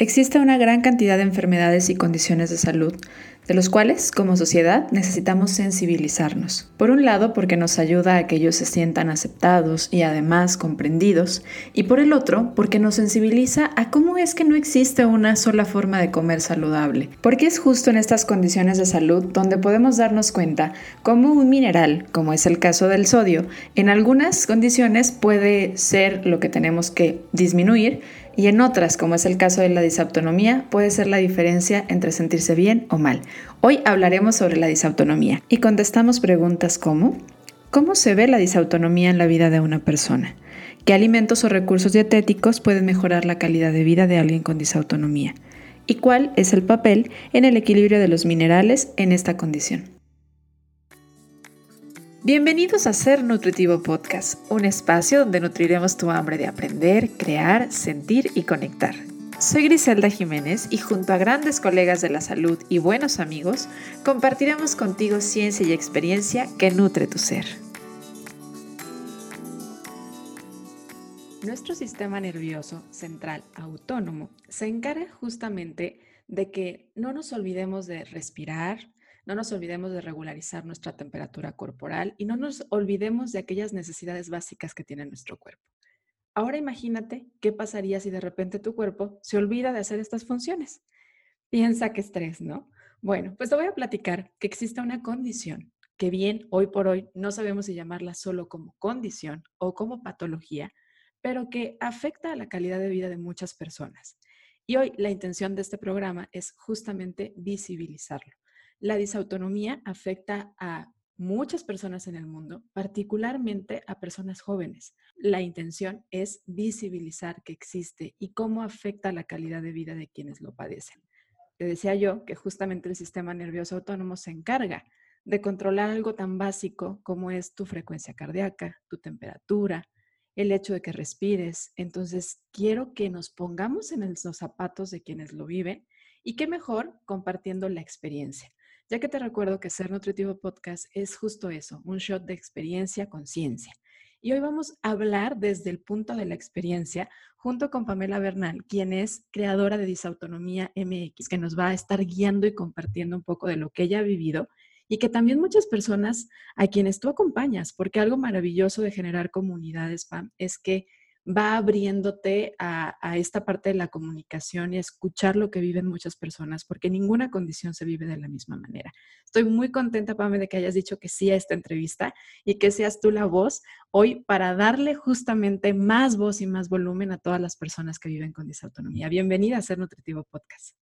Existe una gran cantidad de enfermedades y condiciones de salud, de los cuales, como sociedad, necesitamos sensibilizarnos. Por un lado, porque nos ayuda a que ellos se sientan aceptados y además comprendidos, y por el otro, porque nos sensibiliza a cómo es que no existe una sola forma de comer saludable. Porque es justo en estas condiciones de salud donde podemos darnos cuenta cómo un mineral, como es el caso del sodio, en algunas condiciones puede ser lo que tenemos que disminuir, y en otras, como es el caso de la disautonomía, puede ser la diferencia entre sentirse bien o mal. Hoy hablaremos sobre la disautonomía y contestamos preguntas como ¿Cómo se ve la disautonomía en la vida de una persona? ¿Qué alimentos o recursos dietéticos pueden mejorar la calidad de vida de alguien con disautonomía? ¿Y cuál es el papel en el equilibrio de los minerales en esta condición? Bienvenidos a Ser Nutritivo Podcast, un espacio donde nutriremos tu hambre de aprender, crear, sentir y conectar. Soy Griselda Jiménez y junto a grandes colegas de la salud y buenos amigos, compartiremos contigo ciencia y experiencia que nutre tu ser. Nuestro sistema nervioso central autónomo se encarga justamente de que no nos olvidemos de respirar, no nos olvidemos de regularizar nuestra temperatura corporal y no nos olvidemos de aquellas necesidades básicas que tiene nuestro cuerpo. Ahora imagínate qué pasaría si de repente tu cuerpo se olvida de hacer estas funciones. Piensa que estrés, ¿no? Bueno, pues te voy a platicar que existe una condición que bien hoy por hoy no sabemos si llamarla solo como condición o como patología, pero que afecta a la calidad de vida de muchas personas. Y hoy la intención de este programa es justamente visibilizarlo. La disautonomía afecta a muchas personas en el mundo, particularmente a personas jóvenes. La intención es visibilizar que existe y cómo afecta la calidad de vida de quienes lo padecen. Te decía yo que justamente el sistema nervioso autónomo se encarga de controlar algo tan básico como es tu frecuencia cardíaca, tu temperatura, el hecho de que respires. Entonces, quiero que nos pongamos en los zapatos de quienes lo viven y qué mejor compartiendo la experiencia ya que te recuerdo que Ser Nutritivo Podcast es justo eso, un shot de experiencia con ciencia. Y hoy vamos a hablar desde el punto de la experiencia junto con Pamela Bernal, quien es creadora de Disautonomía MX, que nos va a estar guiando y compartiendo un poco de lo que ella ha vivido y que también muchas personas a quienes tú acompañas, porque algo maravilloso de generar comunidades, Pam, es que va abriéndote a, esta parte de la comunicación y a escuchar lo que viven muchas personas, porque ninguna condición se vive de la misma manera. Estoy muy contenta, Pame, de que hayas dicho que sí a esta entrevista y que seas tú la voz hoy para darle justamente más voz y más volumen a todas las personas que viven con disautonomía. Bienvenida a Ser Nutritivo Podcast.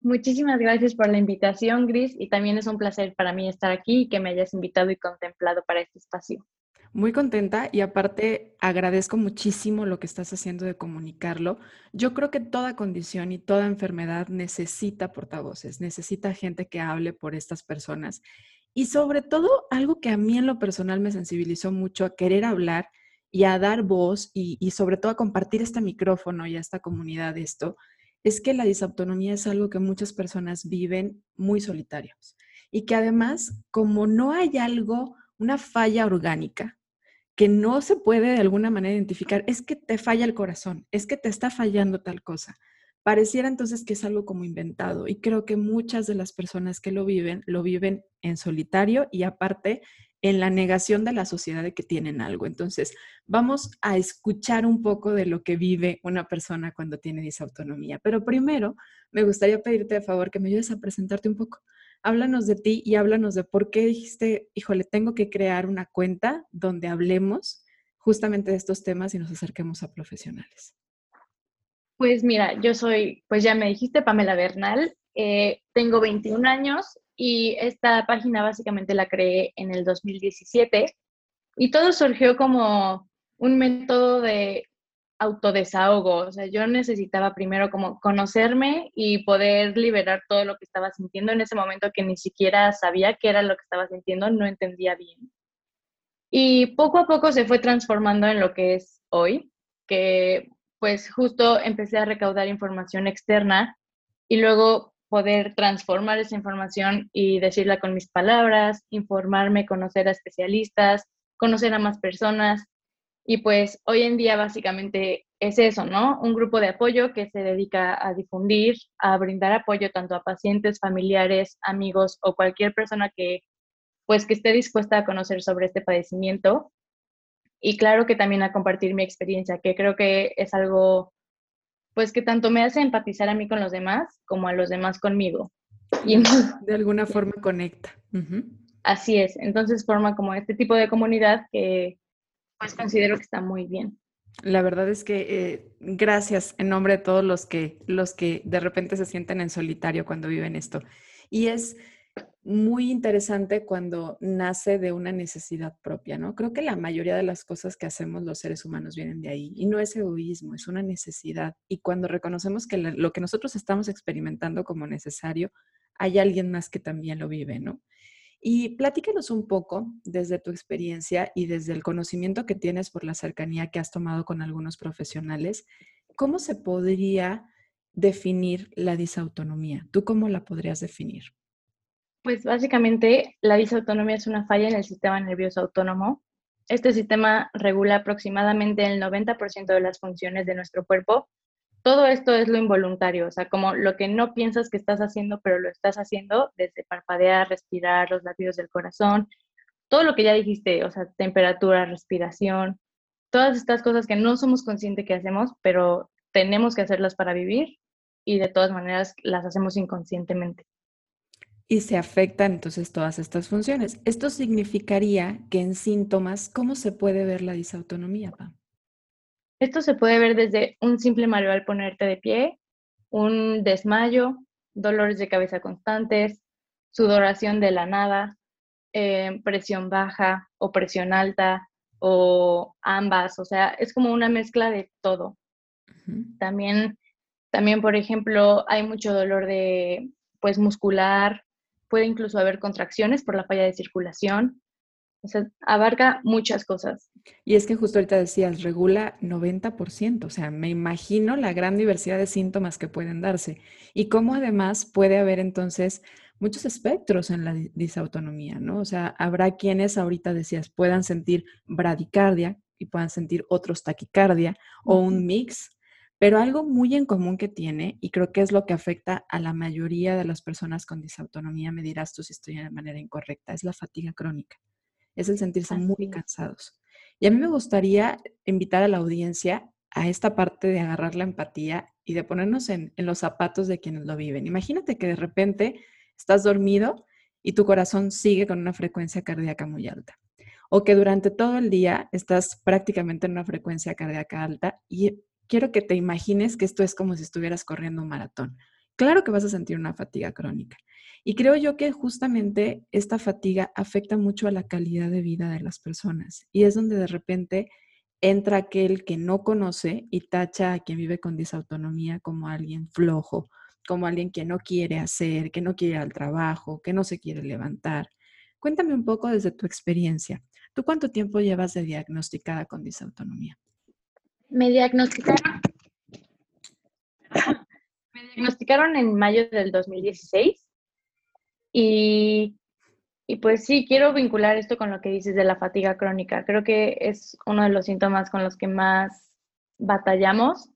Muchísimas gracias por la invitación, Gris, y también es un placer para mí estar aquí y que me hayas invitado y contemplado para este espacio. Muy contenta y aparte agradezco muchísimo lo que estás haciendo de comunicarlo. Yo creo que toda condición y toda enfermedad necesita portavoces, necesita gente que hable por estas personas. Y sobre todo, algo que a mí en lo personal me sensibilizó mucho a querer hablar y a dar voz y, sobre todo a compartir este micrófono y a esta comunidad esto, es que la disautonomía es algo que muchas personas viven muy solitarios y que además, como no hay algo, una falla orgánica, que no se puede de alguna manera identificar, es que te falla el corazón, es que te está fallando tal cosa. Pareciera entonces que es algo como inventado y creo que muchas de las personas que lo viven lo viven en solitario y aparte en la negación de la sociedad de que tienen algo. Entonces, vamos a escuchar un poco de lo que vive una persona cuando tiene disautonomía. Pero primero, me gustaría pedirte de favor que me ayudes a presentarte un poco háblanos de ti y háblanos de por qué dijiste, híjole, tengo que crear una cuenta donde hablemos justamente de estos temas y nos acerquemos a profesionales. Pues mira, yo soy, pues ya me dijiste, Pamela Bernal, eh, tengo 21 años y esta página básicamente la creé en el 2017 y todo surgió como un método de autodesahogo, o sea, yo necesitaba primero como conocerme y poder liberar todo lo que estaba sintiendo en ese momento que ni siquiera sabía qué era lo que estaba sintiendo, no entendía bien. Y poco a poco se fue transformando en lo que es hoy, que pues justo empecé a recaudar información externa y luego poder transformar esa información y decirla con mis palabras, informarme, conocer a especialistas, conocer a más personas y pues hoy en día básicamente es eso, ¿no? Un grupo de apoyo que se dedica a difundir, a brindar apoyo tanto a pacientes, familiares, amigos o cualquier persona que pues que esté dispuesta a conocer sobre este padecimiento y claro que también a compartir mi experiencia, que creo que es algo pues que tanto me hace empatizar a mí con los demás como a los demás conmigo. Y de alguna forma conecta. Así es, entonces forma como este tipo de comunidad que pues considero que está muy bien. La verdad es que eh, gracias en nombre de todos los que, los que de repente se sienten en solitario cuando viven esto. Y es muy interesante cuando nace de una necesidad propia, ¿no? Creo que la mayoría de las cosas que hacemos los seres humanos vienen de ahí y no es egoísmo, es una necesidad. Y cuando reconocemos que lo que nosotros estamos experimentando como necesario, hay alguien más que también lo vive, ¿no? Y platícanos un poco desde tu experiencia y desde el conocimiento que tienes por la cercanía que has tomado con algunos profesionales, ¿cómo se podría definir la disautonomía? ¿Tú cómo la podrías definir? Pues básicamente la disautonomía es una falla en el sistema nervioso autónomo. Este sistema regula aproximadamente el 90% de las funciones de nuestro cuerpo todo esto es lo involuntario, o sea, como lo que no piensas que estás haciendo, pero lo estás haciendo desde parpadear, respirar, los latidos del corazón, todo lo que ya dijiste, o sea, temperatura, respiración, todas estas cosas que no somos conscientes que hacemos, pero tenemos que hacerlas para vivir y de todas maneras las hacemos inconscientemente. Y se afectan entonces todas estas funciones. Esto significaría que en síntomas, ¿cómo se puede ver la disautonomía, Pam? Esto se puede ver desde un simple mareo al ponerte de pie, un desmayo, dolores de cabeza constantes, sudoración de la nada, eh, presión baja o presión alta o ambas, o sea, es como una mezcla de todo. También, también, por ejemplo, hay mucho dolor de, pues, muscular, puede incluso haber contracciones por la falla de circulación, o sea, abarca muchas cosas. Y es que justo ahorita decías, regula 90%, o sea, me imagino la gran diversidad de síntomas que pueden darse y cómo además puede haber entonces muchos espectros en la disautonomía, ¿no? O sea, habrá quienes ahorita decías puedan sentir bradicardia y puedan sentir otros taquicardia o un mix, pero algo muy en común que tiene, y creo que es lo que afecta a la mayoría de las personas con disautonomía, me dirás tú si estoy de manera incorrecta, es la fatiga crónica es el sentirse muy cansados. Y a mí me gustaría invitar a la audiencia a esta parte de agarrar la empatía y de ponernos en, los zapatos de quienes lo viven. Imagínate que de repente estás dormido y tu corazón sigue con una frecuencia cardíaca muy alta. O que durante todo el día estás prácticamente en una frecuencia cardíaca alta y quiero que te imagines que esto es como si estuvieras corriendo un maratón. Claro que vas a sentir una fatiga crónica. Y creo yo que justamente esta fatiga afecta mucho a la calidad de vida de las personas. Y es donde de repente entra aquel que no conoce y tacha a quien vive con disautonomía como alguien flojo, como alguien que no quiere hacer, que no quiere ir al trabajo, que no se quiere levantar. Cuéntame un poco desde tu experiencia. ¿Tú cuánto tiempo llevas de diagnosticada con disautonomía? Me diagnosticaron, me diagnosticaron en mayo del 2016 y, pues sí, quiero vincular esto con lo que dices de la fatiga crónica. Creo que es uno de los síntomas con los que más batallamos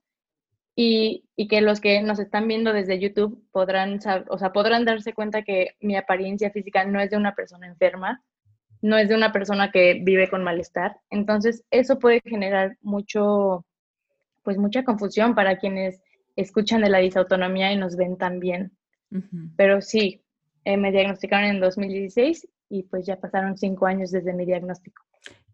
y, que los que nos están viendo desde YouTube podrán, o sea, podrán darse cuenta que mi apariencia física no es de una persona enferma, no es de una persona que vive con malestar. Entonces, eso puede generar mucho, pues mucha confusión para quienes escuchan de la disautonomía y nos ven también. Pero sí, eh, me diagnosticaron en 2016 y pues ya pasaron cinco años desde mi diagnóstico.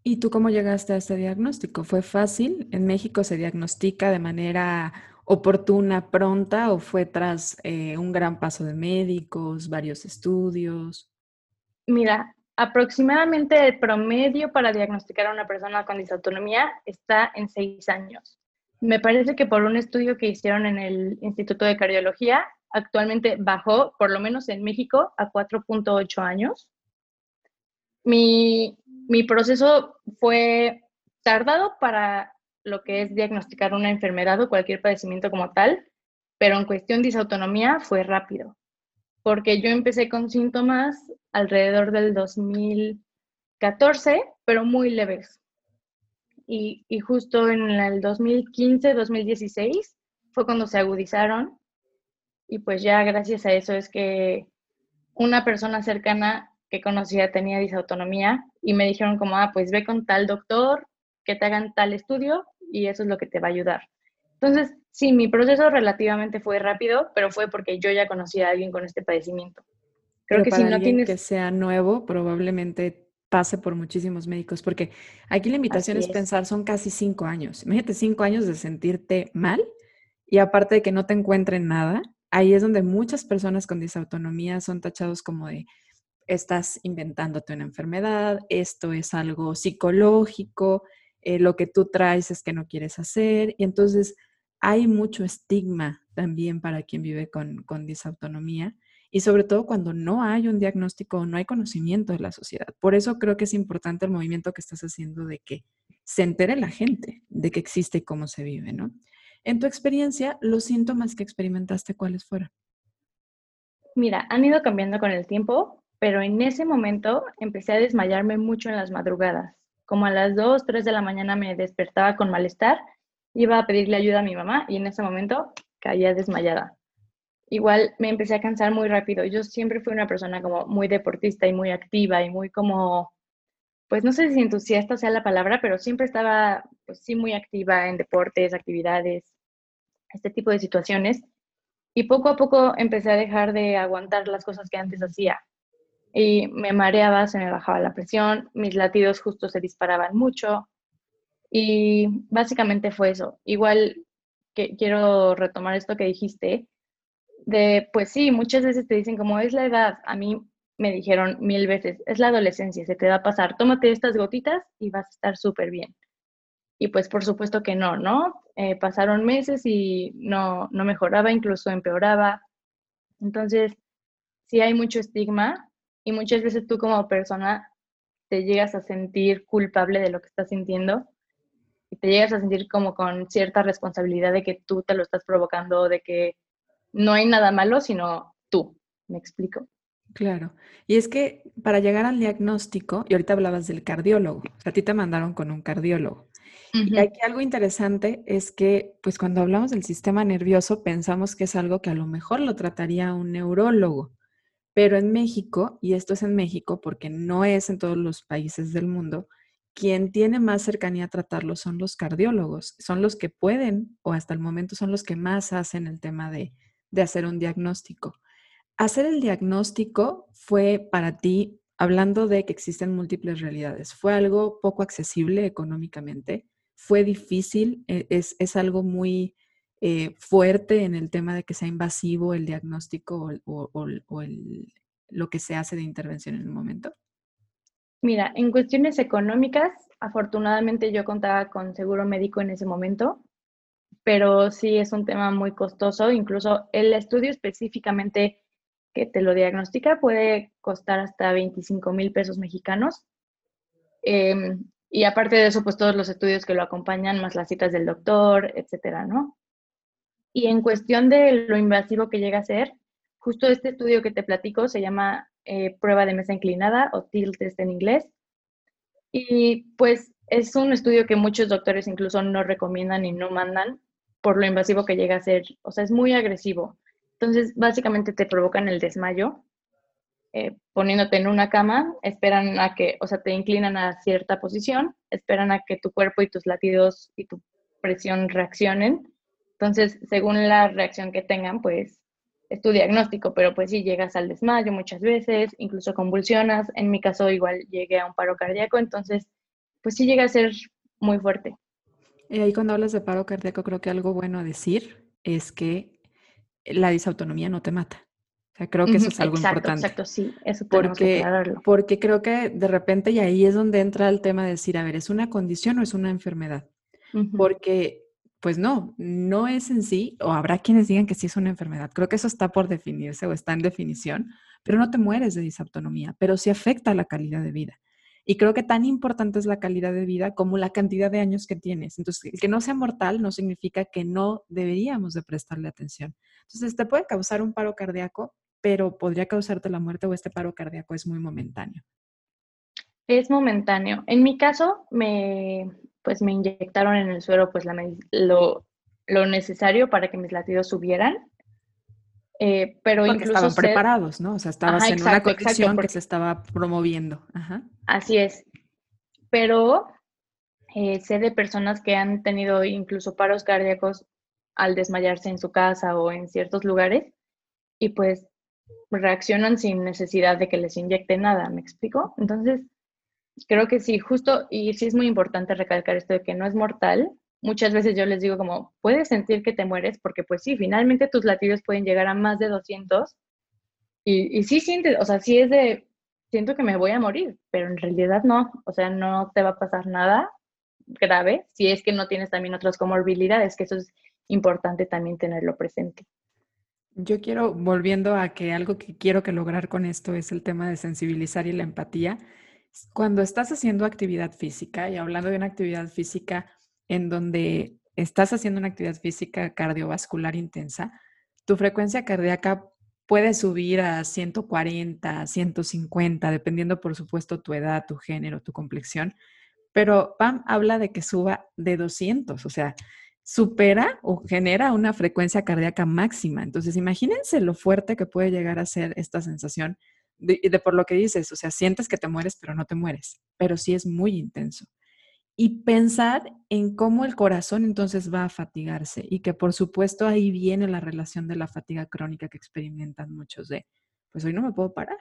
¿Y tú cómo llegaste a este diagnóstico? ¿Fue fácil? ¿En México se diagnostica de manera oportuna, pronta o fue tras eh, un gran paso de médicos, varios estudios? Mira, aproximadamente el promedio para diagnosticar a una persona con disautonomía está en seis años. Me parece que por un estudio que hicieron en el Instituto de Cardiología, actualmente bajó, por lo menos en México, a 4.8 años. Mi, proceso fue tardado para lo que es diagnosticar una enfermedad o cualquier padecimiento como tal, pero en cuestión de disautonomía fue rápido, porque yo empecé con síntomas alrededor del 2014, pero muy leves. Y, y justo en el 2015, 2016 fue cuando se agudizaron y pues ya gracias a eso es que una persona cercana que conocía tenía disautonomía y me dijeron como, ah, pues ve con tal doctor, que te hagan tal estudio y eso es lo que te va a ayudar. Entonces, sí, mi proceso relativamente fue rápido, pero fue porque yo ya conocía a alguien con este padecimiento. Creo que si no tienes... que sea nuevo, probablemente pase por muchísimos médicos, porque aquí la invitación es. pensar, son casi cinco años. Imagínate cinco años de sentirte mal y aparte de que no te encuentren nada, ahí es donde muchas personas con disautonomía son tachados como de, estás inventándote una enfermedad, esto es algo psicológico, eh, lo que tú traes es que no quieres hacer. Y entonces hay mucho estigma también para quien vive con, con disautonomía y sobre todo cuando no hay un diagnóstico o no hay conocimiento de la sociedad. Por eso creo que es importante el movimiento que estás haciendo de que se entere la gente de que existe y cómo se vive, ¿no? En tu experiencia, los síntomas que experimentaste, ¿cuáles fueron? Mira, han ido cambiando con el tiempo, pero en ese momento empecé a desmayarme mucho en las madrugadas. Como a las 2, 3 de la mañana me despertaba con malestar, iba a pedirle ayuda a mi mamá y en ese momento caía desmayada. Igual me empecé a cansar muy rápido. Yo siempre fui una persona como muy deportista y muy activa y muy como, pues no sé si entusiasta sea la palabra, pero siempre estaba, pues sí, muy activa en deportes, actividades, este tipo de situaciones. Y poco a poco empecé a dejar de aguantar las cosas que antes hacía. Y me mareaba, se me bajaba la presión, mis latidos justo se disparaban mucho. Y básicamente fue eso. Igual que quiero retomar esto que dijiste, de, pues sí, muchas veces te dicen como es la edad. A mí me dijeron mil veces, es la adolescencia, se te va a pasar, tómate estas gotitas y vas a estar súper bien. Y pues por supuesto que no, ¿no? Eh, pasaron meses y no, no mejoraba, incluso empeoraba. Entonces, sí hay mucho estigma y muchas veces tú como persona te llegas a sentir culpable de lo que estás sintiendo y te llegas a sentir como con cierta responsabilidad de que tú te lo estás provocando, de que no hay nada malo, sino tú. ¿Me explico? Claro. Y es que para llegar al diagnóstico, y ahorita hablabas del cardiólogo, o sea, a ti te mandaron con un cardiólogo. Y aquí algo interesante es que, pues cuando hablamos del sistema nervioso, pensamos que es algo que a lo mejor lo trataría un neurólogo. Pero en México, y esto es en México porque no es en todos los países del mundo, quien tiene más cercanía a tratarlo son los cardiólogos, son los que pueden, o hasta el momento son los que más hacen el tema de, de hacer un diagnóstico. Hacer el diagnóstico fue para ti, hablando de que existen múltiples realidades, ¿fue algo poco accesible económicamente? fue difícil, e, es, es algo muy eh, fuerte en el tema de que sea invasivo el diagnóstico o, o, el, lo que se hace de intervención en el momento? Mira, en cuestiones económicas, afortunadamente yo contaba con seguro médico en ese momento, pero sí es un tema muy costoso. Incluso el estudio específicamente que te lo diagnostica puede costar hasta 25 mil pesos mexicanos. Em, y aparte de eso, pues todos los estudios que lo acompañan, más las citas del doctor, etcétera, ¿no? Y en cuestión de lo invasivo que llega a ser, justo este estudio que te platico se llama eh, prueba de mesa inclinada o tilt test en inglés. Y pues es un estudio que muchos doctores incluso no recomiendan y no mandan por lo invasivo que llega a ser. O sea, es muy agresivo. Entonces, básicamente te provocan el desmayo eh, poniéndote en una cama, esperan a que, o sea, te inclinan a cierta posición, esperan a que tu cuerpo y tus latidos y tu presión reaccionen. Entonces, según la reacción que tengan, pues es tu diagnóstico, pero pues si llegas al desmayo muchas veces, incluso convulsionas. En mi caso, igual llegué a un paro cardíaco, entonces, pues sí llega a ser muy fuerte. Y ahí cuando hablas de paro cardíaco, creo que algo bueno a decir es que la disautonomía no te mata creo que eso es algo importante. Exacto, sí, eso tenemos porque, que Porque creo que de repente, y ahí es donde entra el tema de decir, a ver, ¿es una condición o es una enfermedad? Porque, pues no, no es en sí, o habrá quienes digan que sí es una enfermedad. Creo que eso está por definirse o está en definición, pero no te mueres de disautonomía, pero sí afecta la calidad de vida. Y creo que tan importante es la calidad de vida como la cantidad de años que tienes. Entonces, el que no sea mortal no significa que no deberíamos de prestarle atención. Entonces, te puede causar un paro cardíaco, pero podría causarte la muerte o este paro cardíaco es muy momentáneo. Es momentáneo. En mi caso, me, pues me inyectaron en el suero pues lo, lo necesario para que mis latidos subieran. Eh, pero Porque estaban preparados, ¿no? O sea, estabas en una condición que se estaba promoviendo. Así es. Pero eh, sé de personas que han tenido incluso paros cardíacos al desmayarse en su casa o en ciertos lugares y pues reaccionan sin necesidad de que les inyecte nada, ¿me explico? Entonces, creo que sí, justo, y sí es muy importante recalcar esto de que no es mortal. Muchas veces yo les digo como, puedes sentir que te mueres porque pues sí, finalmente tus latidos pueden llegar a más de 200 y, y sí sientes, o sea, sí es de, siento que me voy a morir, pero en realidad no, o sea, no te va a pasar nada grave si es que no tienes también otras comorbilidades, que eso es importante también tenerlo presente. Yo quiero, volviendo a que algo que quiero que lograr con esto es el tema de sensibilizar y la empatía. Cuando estás haciendo actividad física y hablando de una actividad física en donde estás haciendo una actividad física cardiovascular intensa, tu frecuencia cardíaca puede subir a 140, 150, dependiendo por supuesto tu edad, tu género, tu complexión. Pero Pam habla de que suba de 200, o sea, supera o genera una frecuencia cardíaca máxima. Entonces, imagínense lo fuerte que puede llegar a ser esta sensación de, de, por lo que dices, o sea, sientes que te mueres, pero no te mueres, pero sí es muy intenso. Y pensar en cómo el corazón entonces va a fatigarse y que por supuesto ahí viene la relación de la fatiga crónica que experimentan muchos de, pues hoy no me puedo parar.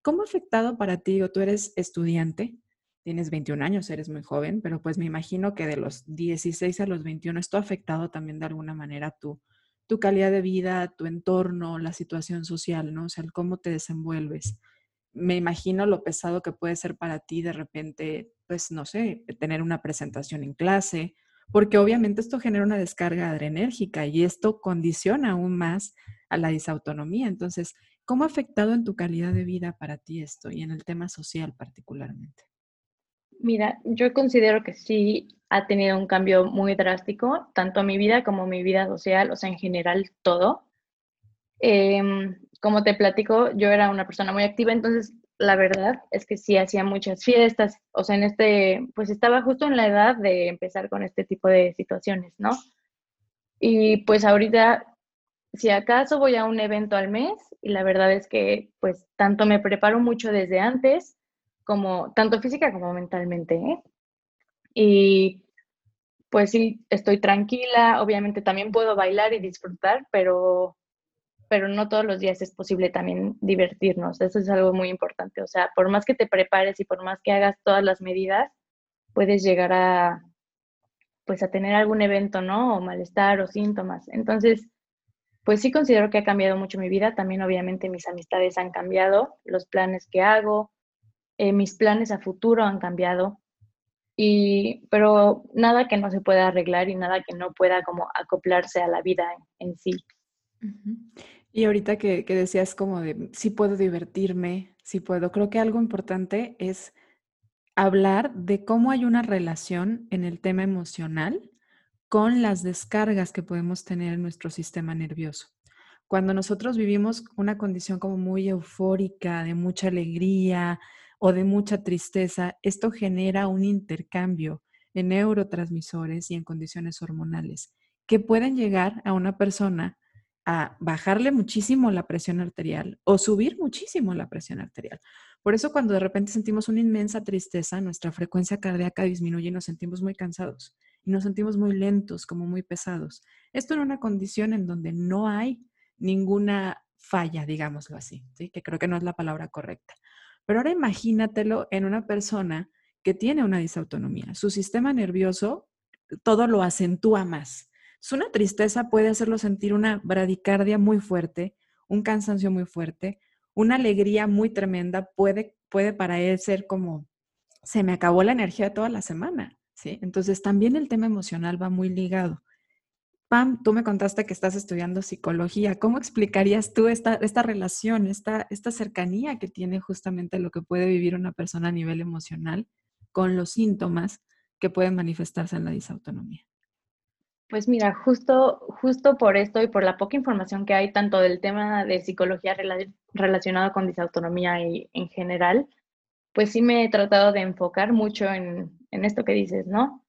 ¿Cómo ha afectado para ti o tú eres estudiante? tienes 21 años, eres muy joven, pero pues me imagino que de los 16 a los 21 esto ha afectado también de alguna manera tu, tu calidad de vida, tu entorno, la situación social, ¿no? O sea, cómo te desenvuelves. Me imagino lo pesado que puede ser para ti de repente, pues no sé, tener una presentación en clase, porque obviamente esto genera una descarga adrenérgica y esto condiciona aún más a la disautonomía. Entonces, ¿cómo ha afectado en tu calidad de vida para ti esto y en el tema social particularmente? Mira, yo considero que sí ha tenido un cambio muy drástico, tanto mi vida como mi vida social, o sea, en general todo. Em, como te platico, yo era una persona muy activa, entonces la verdad es que sí hacía muchas fiestas, o sea, en este, pues estaba justo en la edad de empezar con este tipo de situaciones, ¿no? Y pues ahorita, si acaso voy a un evento al mes, y la verdad es que pues tanto me preparo mucho desde antes, como tanto física como mentalmente. ¿eh? Y pues sí, estoy tranquila, obviamente también puedo bailar y disfrutar, pero, pero no todos los días es posible también divertirnos. Eso es algo muy importante. O sea, por más que te prepares y por más que hagas todas las medidas, puedes llegar a pues a tener algún evento, ¿no? O malestar o síntomas. Entonces, pues sí considero que ha cambiado mucho mi vida. También obviamente mis amistades han cambiado, los planes que hago, eh, mis planes a futuro han cambiado, y, pero nada que no se pueda arreglar y nada que no pueda como acoplarse a la vida en, sí. Y ahorita que, que, decías como de, sí puedo divertirme, sí puedo, creo que algo importante es hablar de cómo hay una relación en el tema emocional con las descargas que podemos tener en nuestro sistema nervioso. Cuando nosotros vivimos una condición como muy eufórica, de mucha alegría, o de mucha tristeza, esto genera un intercambio en neurotransmisores y en condiciones hormonales que pueden llegar a una persona a bajarle muchísimo la presión arterial o subir muchísimo la presión arterial. Por eso cuando de repente sentimos una inmensa tristeza, nuestra frecuencia cardíaca disminuye y nos sentimos muy cansados y nos sentimos muy lentos, como muy pesados. Esto en una condición en donde no hay ninguna falla, digámoslo así, ¿sí? que creo que no es la palabra correcta. Pero ahora imagínatelo en una persona que tiene una disautonomía. Su sistema nervioso todo lo acentúa más. Una tristeza puede hacerlo sentir una bradicardia muy fuerte, un cansancio muy fuerte, una alegría muy tremenda puede, puede para él ser como, se me acabó la energía toda la semana, ¿sí? Entonces también el tema emocional va muy ligado. Pam, tú me contaste que estás estudiando psicología. ¿Cómo explicarías tú esta, esta relación, esta, esta cercanía que tiene justamente lo que puede vivir una persona a nivel emocional con los síntomas que pueden manifestarse en la disautonomía? Pues mira, justo, justo por esto y por la poca información que hay tanto del tema de psicología relacionado con disautonomía y en general, pues sí me he tratado de enfocar mucho en, en esto que dices, ¿no?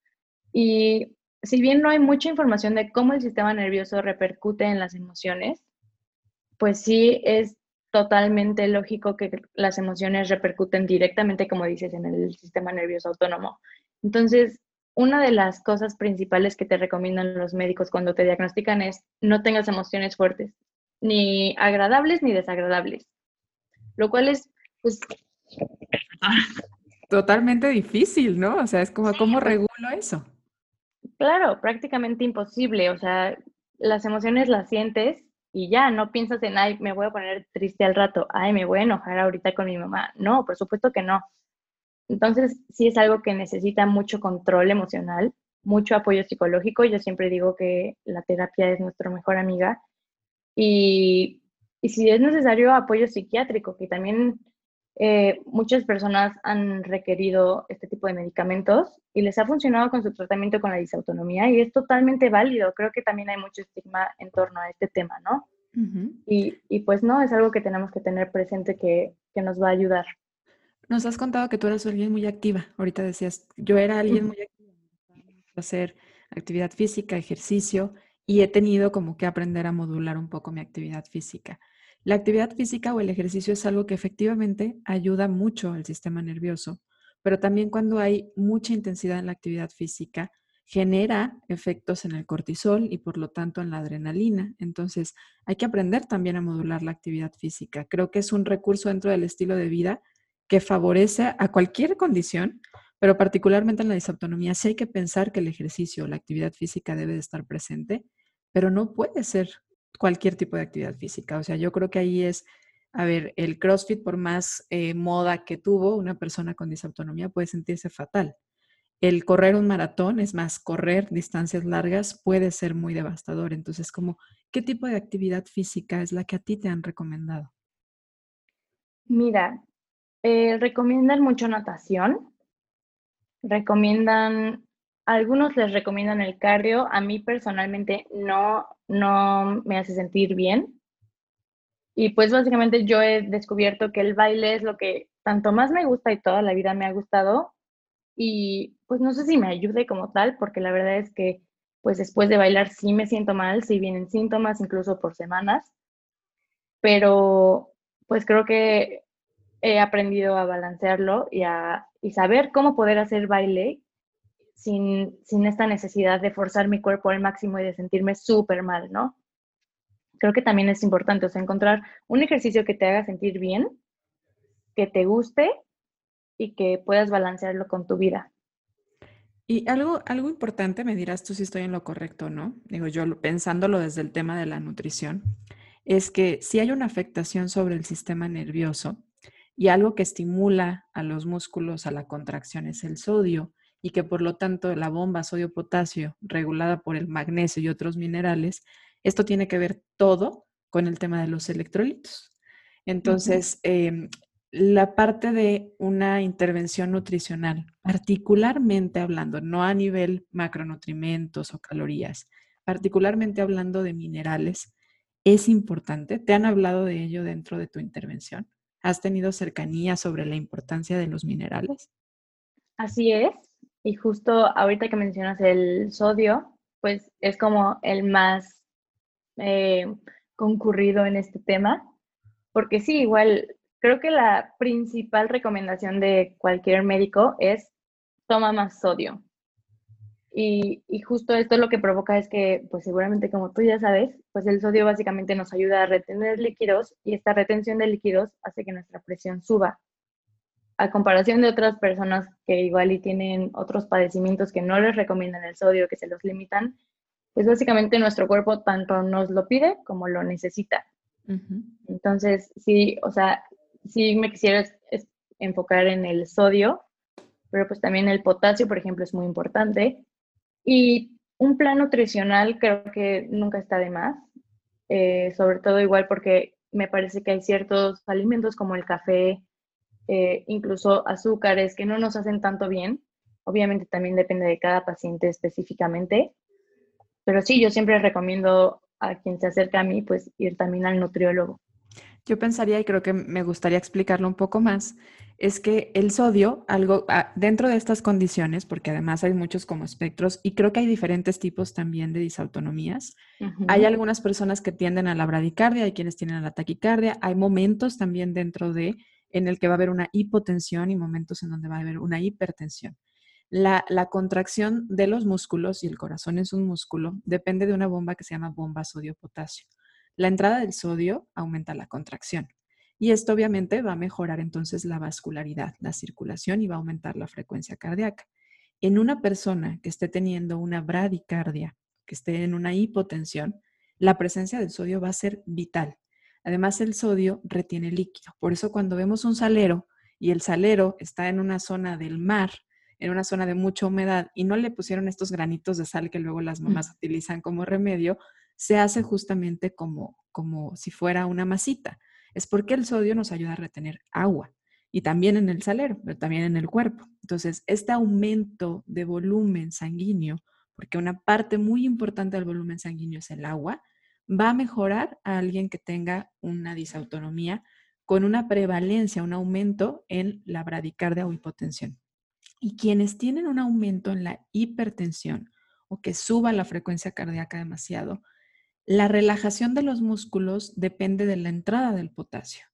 Y si bien no hay mucha información de cómo el sistema nervioso repercute en las emociones, pues sí es totalmente lógico que las emociones repercuten directamente, como dices, en el sistema nervioso autónomo. Entonces, una de las cosas principales que te recomiendan los médicos cuando te diagnostican es no tengas emociones fuertes, ni agradables ni desagradables, lo cual es, pues... Totalmente difícil, ¿no? O sea, es como, ¿cómo regulo eso? Claro, prácticamente imposible. O sea, las emociones las sientes y ya, no piensas en, ay, me voy a poner triste al rato, ay, me voy a enojar ahorita con mi mamá. No, por supuesto que no. Entonces, sí es algo que necesita mucho control emocional, mucho apoyo psicológico. Yo siempre digo que la terapia es nuestra mejor amiga. Y, y si es necesario, apoyo psiquiátrico, que también eh, muchas personas han requerido este tipo de medicamentos y les ha funcionado con su tratamiento con la disautonomía y es totalmente válido. Creo que también hay mucho estigma en torno a este tema, ¿no? y, y, pues no, es algo que tenemos que tener presente que, que, nos va a ayudar. Nos has contado que tú eras alguien muy activa. Ahorita decías, yo era alguien muy activa, hacer actividad física, ejercicio y he tenido como que aprender a modular un poco mi actividad física. La actividad física o el ejercicio es algo que efectivamente ayuda mucho al sistema nervioso, pero también cuando hay mucha intensidad en la actividad física, genera efectos en el cortisol y por lo tanto en la adrenalina. Entonces, hay que aprender también a modular la actividad física. Creo que es un recurso dentro del estilo de vida que favorece a cualquier condición, pero particularmente en la disautonomía, sí hay que pensar que el ejercicio la actividad física debe de estar presente, pero no puede ser cualquier tipo de actividad física. O sea, yo creo que ahí es, a ver, el CrossFit, por más eh, moda que tuvo, una persona con disautonomía puede sentirse fatal. El correr un maratón, es más, correr distancias largas puede ser muy devastador. Entonces, como, ¿qué tipo de actividad física es la que a ti te han recomendado? Mira, eh, recomiendan mucho natación, recomiendan algunos les recomiendan el cardio, a mí personalmente no, no me hace sentir bien. Y pues básicamente yo he descubierto que el baile es lo que tanto más me gusta y toda la vida me ha gustado. Y pues no sé si me ayude como tal, porque la verdad es que pues después de bailar sí me siento mal, sí vienen síntomas incluso por semanas. Pero pues creo que he aprendido a balancearlo y a y saber cómo poder hacer baile sin, esta necesidad de forzar mi cuerpo al máximo y de sentirme súper mal, ¿no? Creo que también es importante, o sea, encontrar un ejercicio que te haga sentir bien, que te guste y que puedas balancearlo con tu vida. Y algo, algo importante, me dirás tú si estoy en lo correcto, ¿no? Digo, yo pensándolo desde el tema de la nutrición, es que si hay una afectación sobre el sistema nervioso y algo que estimula a los músculos a la contracción es el sodio, y que por lo tanto la bomba sodio-potasio regulada por el magnesio y otros minerales, esto tiene que ver todo con el tema de los electrolitos. Entonces, em, la parte de una intervención nutricional, particularmente hablando, no a nivel macronutrimentos o calorías, particularmente hablando de minerales, es importante. ¿Te han hablado de ello dentro de tu intervención? ¿Has tenido cercanía sobre la importancia de los minerales? Así es. Y justo ahorita que mencionas el sodio, pues es como el más eh, concurrido en este tema, porque sí, igual creo que la principal recomendación de cualquier médico es toma más sodio. Y, y, justo esto lo que provoca es que, pues seguramente como tú ya sabes, pues el sodio básicamente nos ayuda a retener líquidos y esta retención de líquidos hace que nuestra presión suba a comparación de otras personas que igual y tienen otros padecimientos que no les recomiendan el sodio, que se los limitan, pues básicamente nuestro cuerpo tanto nos lo pide como lo necesita. Entonces, sí, o sea, sí me quisiera enfocar en el sodio, pero pues también el potasio, por ejemplo, es muy importante. Y un plan nutricional creo que nunca está de más, eh, sobre todo igual porque me parece que hay ciertos alimentos como el café, eh, incluso azúcares que no nos hacen tanto bien. Obviamente también depende de cada paciente específicamente, pero sí, yo siempre recomiendo a quien se acerca a mí, pues ir también al nutriólogo. Yo pensaría, y creo que me gustaría explicarlo un poco más, es que el sodio, algo ah, dentro de estas condiciones, porque además hay muchos como espectros y creo que hay diferentes tipos también de disautonomías. Hay algunas personas que tienden a la bradicardia, hay quienes tienen a la taquicardia, hay momentos también dentro de en el que va a haber una hipotensión y momentos en donde va a haber una hipertensión. La, la, contracción de los músculos, y el corazón es un músculo, depende de una bomba que se llama bomba sodio-potasio. La entrada del sodio aumenta la contracción y esto obviamente va a mejorar entonces la vascularidad, la circulación y va a aumentar la frecuencia cardíaca. En una persona que esté teniendo una bradicardia, que esté en una hipotensión, la presencia del sodio va a ser vital. Además, el sodio retiene líquido. Por eso cuando vemos un salero y el salero está en una zona del mar, en una zona de mucha humedad y no le pusieron estos granitos de sal que luego las mamás utilizan como remedio, se hace justamente como, como si fuera una masita. Es porque el sodio nos ayuda a retener agua y también en el salero, pero también en el cuerpo. Entonces, este aumento de volumen sanguíneo, porque una parte muy importante del volumen sanguíneo es el agua, va a mejorar a alguien que tenga una disautonomía con una prevalencia, un aumento en la bradicardia o hipotensión. Y quienes tienen un aumento en la hipertensión o que suba la frecuencia cardíaca demasiado, la relajación de los músculos depende de la entrada del potasio.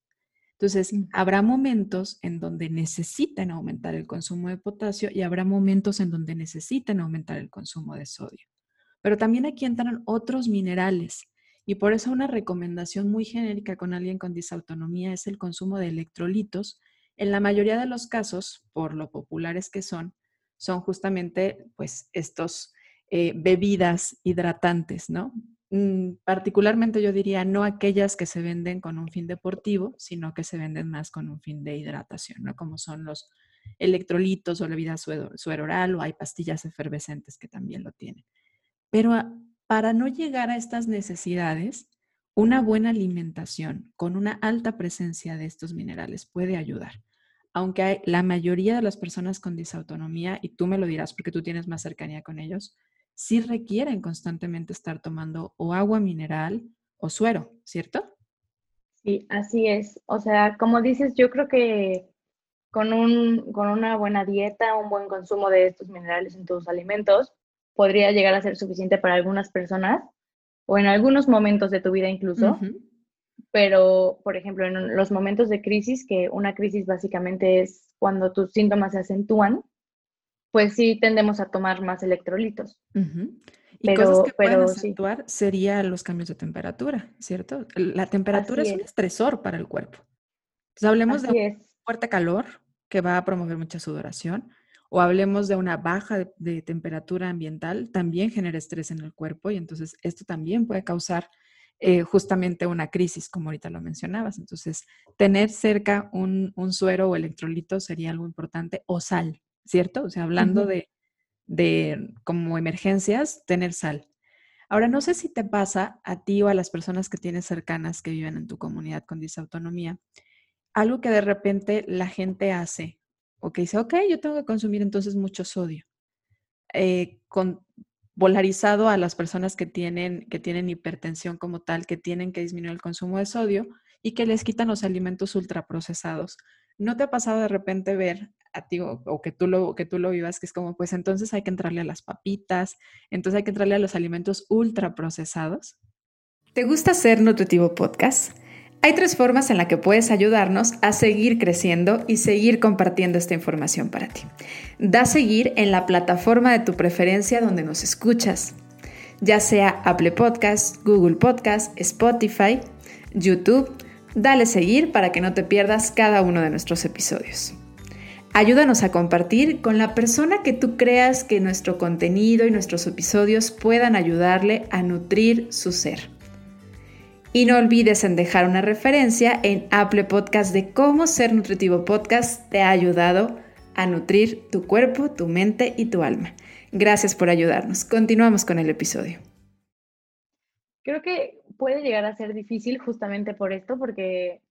Entonces, mm. habrá momentos en donde necesitan aumentar el consumo de potasio y habrá momentos en donde necesitan aumentar el consumo de sodio. Pero también aquí entran otros minerales y por eso una recomendación muy genérica con alguien con disautonomía es el consumo de electrolitos. En la mayoría de los casos, por lo populares que son, son justamente pues estos eh, bebidas hidratantes, ¿no? Mm, particularmente yo diría no aquellas que se venden con un fin deportivo, sino que se venden más con un fin de hidratación, ¿no? Como son los electrolitos o la vida suero oral o hay pastillas efervescentes que también lo tienen. Pero ah, para no llegar a estas necesidades, una buena alimentación con una alta presencia de estos minerales puede ayudar. Aunque la mayoría de las personas con disautonomía, y tú me lo dirás porque tú tienes más cercanía con ellos, sí requieren constantemente estar tomando o agua mineral o suero, ¿cierto? Sí, así es. O sea, como dices, yo creo que con, un, con una buena dieta, un buen consumo de estos minerales en tus alimentos, podría llegar a ser suficiente para algunas personas o en algunos momentos de tu vida incluso. Pero, por ejemplo, en los momentos de crisis, que una crisis básicamente es cuando tus síntomas se acentúan, pues sí tendemos a tomar más electrolitos. Y pero, cosas que pueden acentuar serían los cambios de temperatura, ¿cierto? La temperatura es, un estresor para el cuerpo. Entonces, hablemos de fuerte calor que va a promover mucha sudoración, o hablemos de una baja de, temperatura ambiental, también genera estrés en el cuerpo y entonces esto también puede causar eh, justamente una crisis, como ahorita lo mencionabas. Entonces, tener cerca un, un suero o electrolito sería algo importante, o sal, ¿cierto? O sea, hablando de, de como emergencias, tener sal. Ahora, no sé si te pasa a ti o a las personas que tienes cercanas que viven en tu comunidad con disautonomía, algo que de repente la gente hace o que dice, ok, yo tengo que consumir entonces mucho sodio. Eh, con, polarizado a las personas que tienen, que tienen hipertensión como tal, que tienen que disminuir el consumo de sodio y que les quitan los alimentos ultraprocesados. ¿No te ha pasado de repente ver a ti o, que, tú lo, que tú lo vivas, que es como, pues entonces hay que entrarle a las papitas, entonces hay que entrarle a los alimentos ultraprocesados? ¿Te gusta ser Nutritivo Podcast? Hay tres formas en las que puedes ayudarnos a seguir creciendo y seguir compartiendo esta información para ti. Da seguir en la plataforma de tu preferencia donde nos escuchas, ya sea Apple Podcast, Google Podcast, Spotify, YouTube Dale seguir para que no te pierdas cada uno de nuestros episodios. Ayúdanos a compartir con la persona que tú creas que nuestro contenido y nuestros episodios puedan ayudarle a nutrir su ser. Y no olvides en dejar una referencia en Apple Podcast de cómo Ser Nutritivo Podcast te ha ayudado a nutrir tu cuerpo, tu mente y tu alma. Gracias por ayudarnos. Continuamos con el episodio. Creo que puede llegar a ser difícil justamente por esto, porque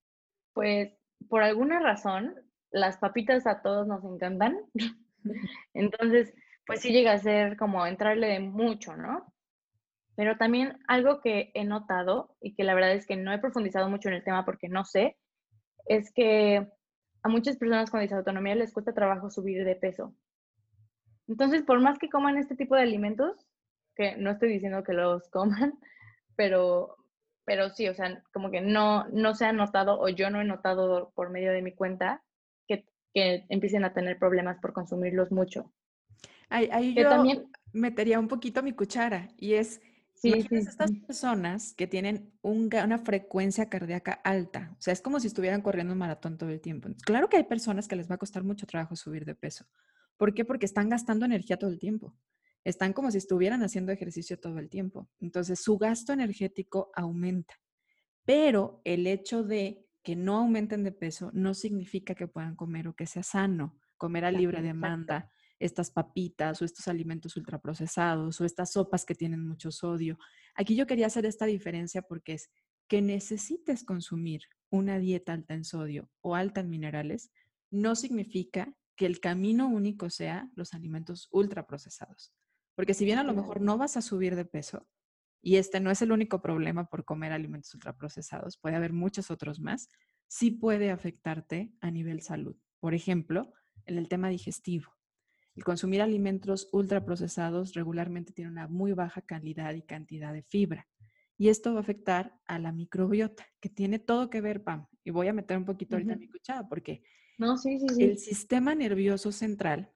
pues por alguna razón las papitas a todos nos encantan. Entonces, pues sí llega a ser como entrarle de mucho, ¿no? Pero también algo que he notado y que la verdad es que no he profundizado mucho en el tema porque no sé, es que a muchas personas con disautonomía les cuesta trabajo subir de peso. Entonces, por más que coman este tipo de alimentos, que no estoy diciendo que los coman, pero, pero sí, o sea, como que no, no se ha notado o yo no he notado por medio de mi cuenta que, empiecen a tener problemas por consumirlos mucho. Ahí, yo también metería un poquito mi cuchara y es, sí, estas personas que tienen una frecuencia cardíaca alta, o sea, es como si estuvieran corriendo un maratón todo el tiempo. Claro que hay personas que les va a costar mucho trabajo subir de peso. ¿Por qué? Porque están gastando energía todo el tiempo. Están como si estuvieran haciendo ejercicio todo el tiempo. Entonces, su gasto energético aumenta. Pero el hecho de que no aumenten de peso no significa que puedan comer o que sea sano, comer a libre demanda, estas papitas o estos alimentos ultraprocesados o estas sopas que tienen mucho sodio. Aquí yo quería hacer esta diferencia porque es que necesites consumir una dieta alta en sodio o alta en minerales, no significa que el camino único sea los alimentos ultraprocesados. Porque si bien a lo mejor no vas a subir de peso, y este no es el único problema por comer alimentos ultraprocesados, puede haber muchos otros más, sí puede afectarte a nivel salud. Por ejemplo, en el tema digestivo. El consumir alimentos ultraprocesados regularmente tiene una muy baja calidad y cantidad de fibra. Y esto va a afectar a la microbiota, que tiene todo que ver, Pam. Y voy a meter un poquito ahorita mi cuchara, porque no, sí, sí, sí. el sistema nervioso central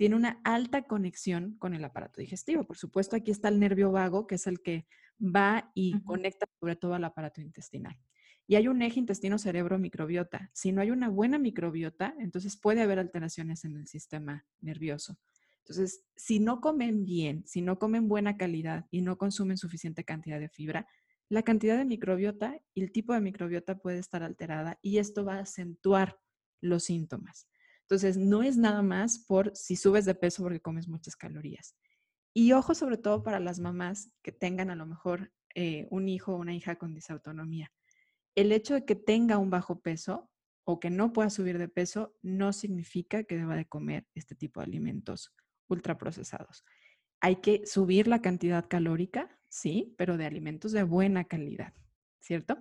tiene una alta conexión con el aparato digestivo. Por supuesto, aquí está el nervio vago, que es el que va y conecta sobre todo al aparato intestinal. Y hay un eje intestino-cerebro-microbiota. Si no hay una buena microbiota, entonces puede haber alteraciones en el sistema nervioso. Entonces, si no comen bien, si no comen buena calidad y no consumen suficiente cantidad de fibra, la cantidad de microbiota y el tipo de microbiota puede estar alterada y esto va a acentuar los síntomas. Entonces, no es nada más por si subes de peso porque comes muchas calorías. Y ojo sobre todo para las mamás que tengan a lo mejor eh, un hijo o una hija con disautonomía el hecho de que tenga un bajo peso o que no pueda subir de peso no significa que deba de comer este tipo de alimentos ultraprocesados. Hay que subir la cantidad calórica, sí, pero de alimentos de buena calidad, ¿cierto?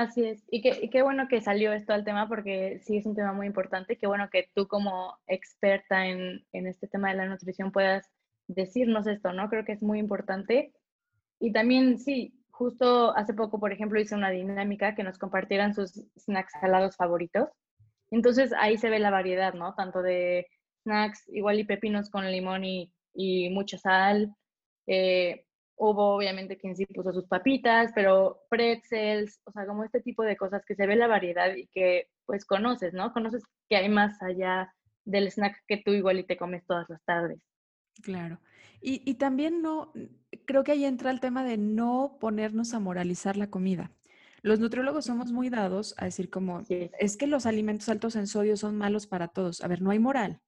Así es. Y qué, qué bueno que salió esto al tema porque sí es un tema muy importante. Qué bueno que tú como experta en, en este tema de la nutrición puedas decirnos esto, ¿no? Creo que es muy importante. Y también, sí, Justo hace poco, por ejemplo, hice una dinámica que nos compartieran sus snacks salados favoritos. Entonces ahí se ve la variedad, ¿no? Tanto de snacks, igual y pepinos con limón y, y mucha sal. Eh, hubo obviamente quien sí puso sus papitas, pero pretzels, o sea, como este tipo de cosas que se ve la variedad y que pues conoces, ¿no? Conoces que hay más allá del snack que tú igual y te comes todas las tardes. Claro. Y, y también no, creo que ahí entra el tema de no ponernos a moralizar la comida. Los nutriólogos somos muy dados a decir como, es que los alimentos altos en sodio son malos para todos. A ver, no hay moral.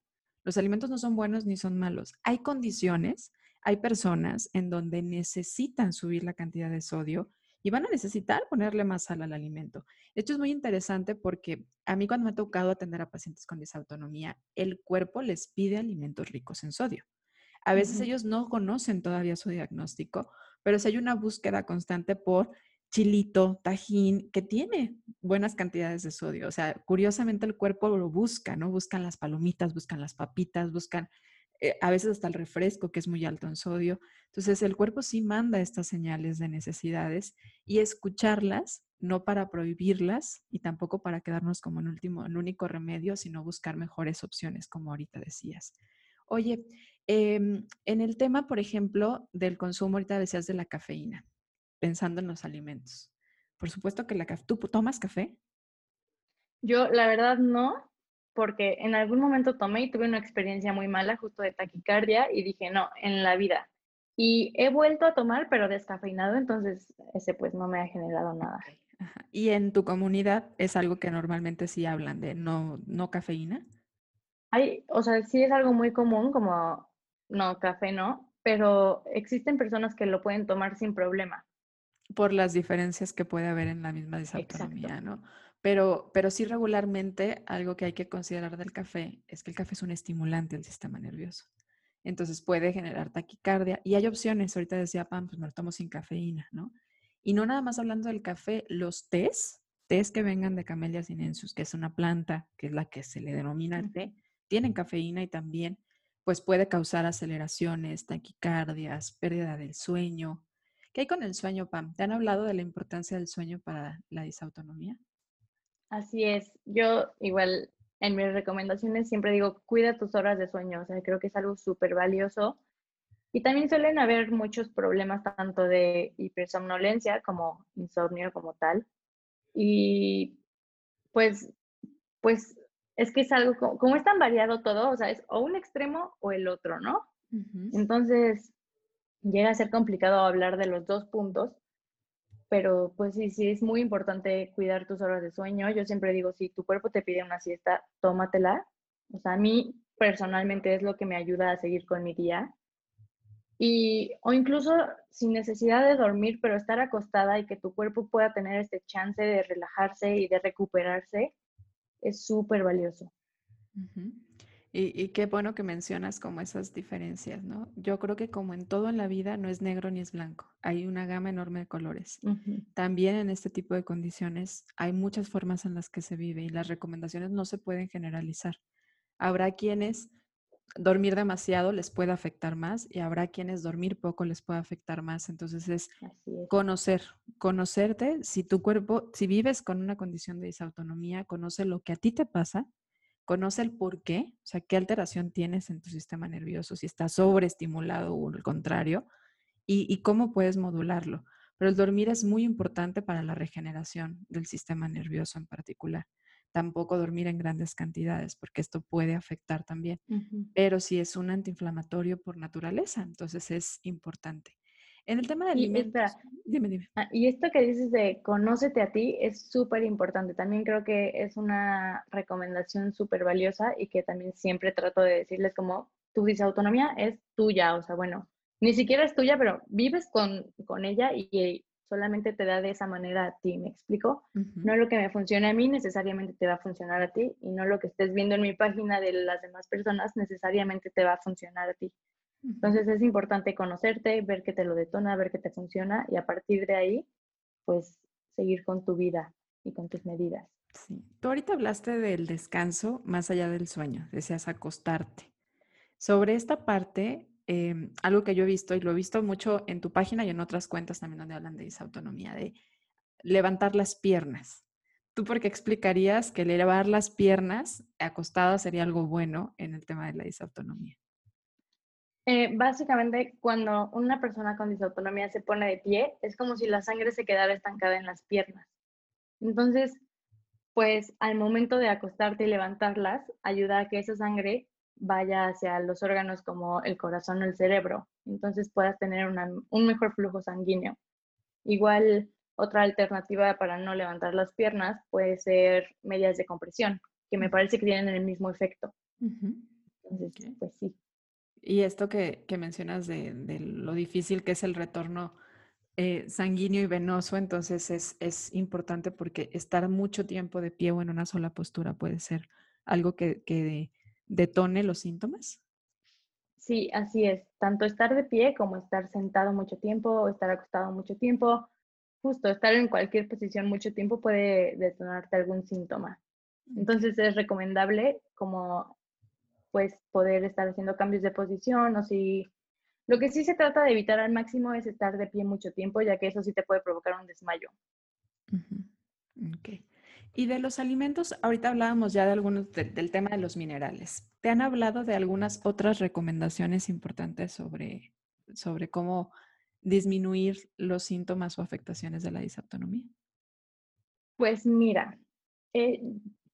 Los alimentos no son buenos ni son malos. Hay condiciones, hay personas en donde necesitan subir la cantidad de sodio y van a necesitar ponerle más sal al alimento. Esto es muy interesante porque a mí cuando me ha tocado atender a pacientes con disautonomía, el cuerpo les pide alimentos ricos en sodio. A veces ellos no conocen todavía su diagnóstico, pero si hay una búsqueda constante por chilito, tajín, que tiene buenas cantidades de sodio. O sea, curiosamente el cuerpo lo busca, ¿no? Buscan las palomitas, buscan las papitas, buscan eh, a veces hasta el refresco, que es muy alto en sodio. Entonces, el cuerpo sí manda estas señales de necesidades y escucharlas, no para prohibirlas y tampoco para quedarnos como en último, el único remedio, sino buscar mejores opciones, como ahorita decías. Oye, Em, en el tema, por ejemplo, del consumo, ahorita decías de la cafeína, pensando en los alimentos. Por supuesto que la ¿tú tomas café? Yo, la verdad, no, porque en algún momento tomé y tuve una experiencia muy mala justo de taquicardia y dije, no, en la vida. Y he vuelto a tomar, pero descafeinado, entonces ese pues no me ha generado nada. ¿Y en tu comunidad es algo que normalmente sí hablan de no, no cafeína? Hay, o sea, sí es algo muy común, como no, café no, pero existen personas que lo pueden tomar sin problema. Por las diferencias que puede haber en la misma disautonomía, ¿no? Pero, pero sí regularmente algo que hay que considerar del café es que el café es un estimulante del sistema nervioso. entonces puede generar taquicardia. Y hay opciones, ahorita decía Pam, pues me lo tomo sin cafeína, ¿no? Y no nada más hablando del café, los tés, tés que vengan de Camellia sinensis, que es una planta, que es la que se le denomina té, tienen cafeína y también pues puede causar aceleraciones, taquicardias, pérdida del sueño. ¿Qué hay con el sueño, Pam? ¿Te han hablado de la importancia del sueño para la disautonomía? Así es. Yo igual en mis recomendaciones siempre digo, cuida tus horas de sueño. O sea, creo que es algo súper valioso. Y también suelen haber muchos problemas tanto de hipersomnolencia como insomnio como tal. Y pues, pues es que es algo, como, como, es tan variado todo, o sea, es o un extremo o el otro, ¿no? Entonces, llega a ser complicado hablar de los dos puntos, pero pues sí, sí, es muy importante cuidar tus horas de sueño. Yo siempre digo, si tu cuerpo te pide una siesta, tómatela. O sea, a mí personalmente es lo que me ayuda a seguir con mi día. Y, o incluso sin necesidad de dormir, pero estar acostada y que tu cuerpo pueda tener este chance de relajarse y de recuperarse, es súper valioso. Y, qué bueno que mencionas como esas diferencias, ¿no? Yo creo que como en todo en la vida no es negro ni es blanco, hay una gama enorme de colores. También en este tipo de condiciones hay muchas formas en las que se vive y las recomendaciones no se pueden generalizar. Habrá quienes dormir demasiado les puede afectar más y habrá quienes dormir poco les puede afectar más. Entonces es, conocer, conocerte, si tu cuerpo, si vives con una condición de disautonomía, conoce lo que a ti te pasa, conoce el por qué, o sea, qué alteración tienes en tu sistema nervioso, si estás sobreestimulado o al contrario, y, y cómo puedes modularlo. Pero el dormir es muy importante para la regeneración del sistema nervioso en particular tampoco dormir en grandes cantidades, porque esto puede afectar también. Pero si es un antiinflamatorio por naturaleza, entonces es importante. En el tema de alimentos, dime, dime. Ah, y esto que dices de conócete a ti es súper importante. También creo que es una recomendación súper valiosa y que también siempre trato de decirles como tu disautonomía es tuya, o sea, bueno, ni siquiera es tuya, pero vives con, con ella y, solamente te da de esa manera a ti, ¿me explico? No lo que me funcione a mí necesariamente te va a funcionar a ti y no lo que estés viendo en mi página de las demás personas necesariamente te va a funcionar a ti. Entonces es importante conocerte, ver qué te lo detona, ver qué te funciona y a partir de ahí, pues seguir con tu vida y con tus medidas. Sí. Tú ahorita hablaste del descanso más allá del sueño, deseas acostarte. Sobre esta parte, Em, algo que yo he visto y lo he visto mucho en tu página y en otras cuentas también donde hablan de disautonomía, de levantar las piernas. ¿Tú por qué explicarías que elevar las piernas acostadas sería algo bueno en el tema de la disautonomía? Eh, básicamente, cuando una persona con disautonomía se pone de pie, es como si la sangre se quedara estancada en las piernas. Entonces, pues al momento de acostarte y levantarlas, ayuda a que esa sangre vaya hacia los órganos como el corazón o el cerebro, entonces puedas tener un mejor flujo sanguíneo. Igual, otra alternativa para no levantar las piernas puede ser medias de compresión, que me parece que tienen el mismo efecto. Entonces, pues sí. Y esto que, mencionas de, lo difícil que es el retorno eh, sanguíneo y venoso, entonces es, es, importante porque estar mucho tiempo de pie o en una sola postura puede ser algo que, que detone los síntomas? Sí, así es. Tanto estar de pie como estar sentado mucho tiempo o estar acostado mucho tiempo. Justo estar en cualquier posición mucho tiempo puede detonarte algún síntoma. Entonces es recomendable como pues poder estar haciendo cambios de posición o si lo que sí se trata de evitar al máximo es estar de pie mucho tiempo, ya que eso sí te puede provocar un desmayo. Ok. Y de los alimentos, ahorita hablábamos ya de algunos del tema de los minerales. ¿Te han hablado de algunas otras recomendaciones importantes sobre, sobre cómo disminuir los síntomas o afectaciones de la disautonomía? Pues mira, eh,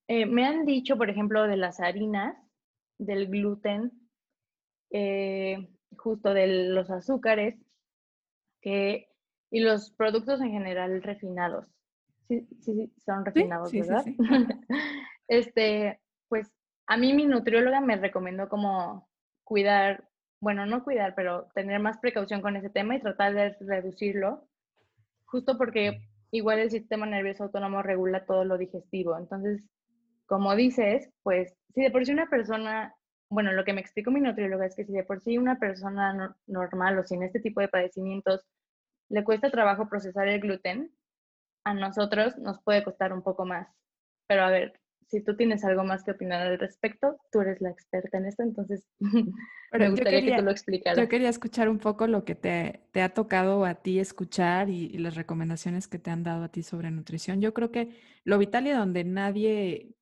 eh, me han dicho, por ejemplo, de las harinas, del gluten, eh, justo de los azúcares que, y los productos en general refinados sí, sí, son refinados, ¿verdad? este, pues a mí mi nutrióloga me recomendó como cuidar, bueno, no cuidar, pero tener más precaución con ese tema y tratar de reducirlo, justo porque igual el sistema nervioso autónomo regula todo lo digestivo. Entonces, como dices, pues si de por sí una persona bueno, lo que me explicó mi nutrióloga es que si de por sí una persona normal o sin este tipo de padecimientos le cuesta trabajo procesar el gluten, a nosotros nos puede costar un poco más. Pero a ver, si tú tienes algo más que opinar al respecto, tú eres la experta en esto, entonces me gustaría que tú lo explicaras. Yo quería escuchar un poco lo que te, te ha tocado a ti escuchar y, las recomendaciones que te han dado a ti sobre nutrición. Yo creo que lo vital y donde nadie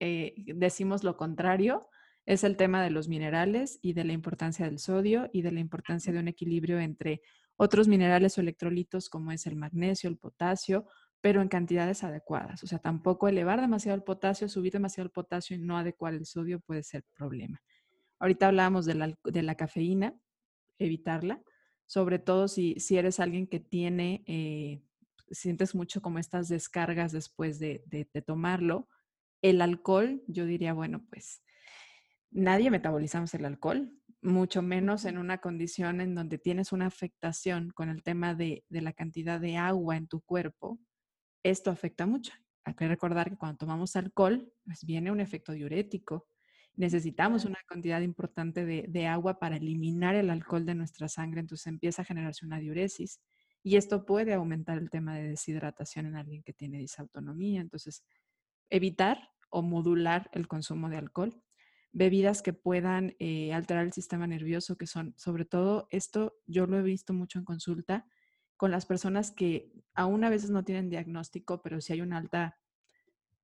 eh, decimos lo contrario es el tema de los minerales y de la importancia del sodio y de la importancia de un equilibrio entre otros minerales o electrolitos como es el magnesio, el potasio, pero en cantidades adecuadas. O sea, tampoco elevar demasiado el potasio, subir demasiado el potasio y no adecuar el sodio puede ser problema. Ahorita hablábamos de la, cafeína, evitarla, sobre todo si, si eres alguien que tiene, eh, sientes mucho como estas descargas después de, de tomarlo. El alcohol, yo diría, bueno, pues nadie metabolizamos el alcohol, mucho menos en una condición en donde tienes una afectación con el tema de, la cantidad de agua en tu cuerpo, esto afecta mucho. Hay que recordar que cuando tomamos alcohol, pues viene un efecto diurético. Necesitamos una cantidad importante de, de, agua para eliminar el alcohol de nuestra sangre, entonces empieza a generarse una diuresis y esto puede aumentar el tema de deshidratación en alguien que tiene disautonomía. Entonces, evitar o modular el consumo de alcohol bebidas que puedan eh, alterar el sistema nervioso, que son, sobre todo, esto yo lo he visto mucho en consulta con las personas que aún a veces no tienen diagnóstico, pero si hay una alta,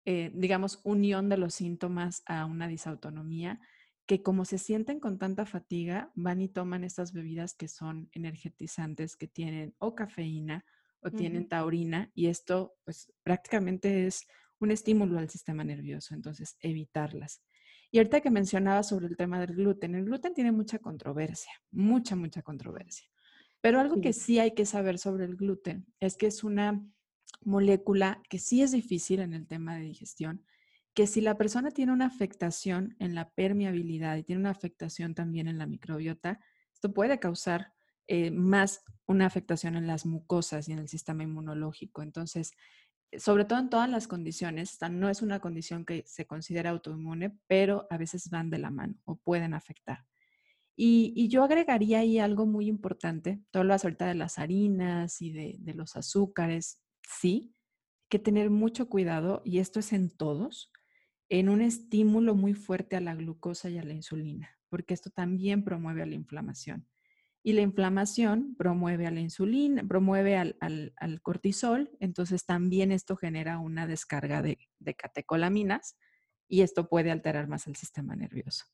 eh, digamos, unión de los síntomas a una disautonomía, que como se sienten con tanta fatiga, van y toman estas bebidas que son energetizantes, que tienen o cafeína o tienen taurina, y esto pues prácticamente es un estímulo al sistema nervioso, entonces evitarlas. Y ahorita que mencionaba sobre el tema del gluten, el gluten tiene mucha controversia, mucha, mucha controversia. Pero algo que sí hay que saber sobre el gluten es que es una molécula que sí es difícil en el tema de digestión, que si la persona tiene una afectación en la permeabilidad y tiene una afectación también en la microbiota, esto puede causar eh, más una afectación en las mucosas y en el sistema inmunológico. Entonces, sobre todo en todas las condiciones, no es una condición que se considera autoinmune, pero a veces van de la mano o pueden afectar. Y, yo agregaría ahí algo muy importante, todo lo ahorita de las harinas y de, de los azúcares, sí, que tener mucho cuidado, y esto es en todos, en un estímulo muy fuerte a la glucosa y a la insulina, porque esto también promueve la inflamación. Y la inflamación promueve a la insulina, promueve al, cortisol, entonces también esto genera una descarga de, de, catecolaminas y esto puede alterar más el sistema nervioso.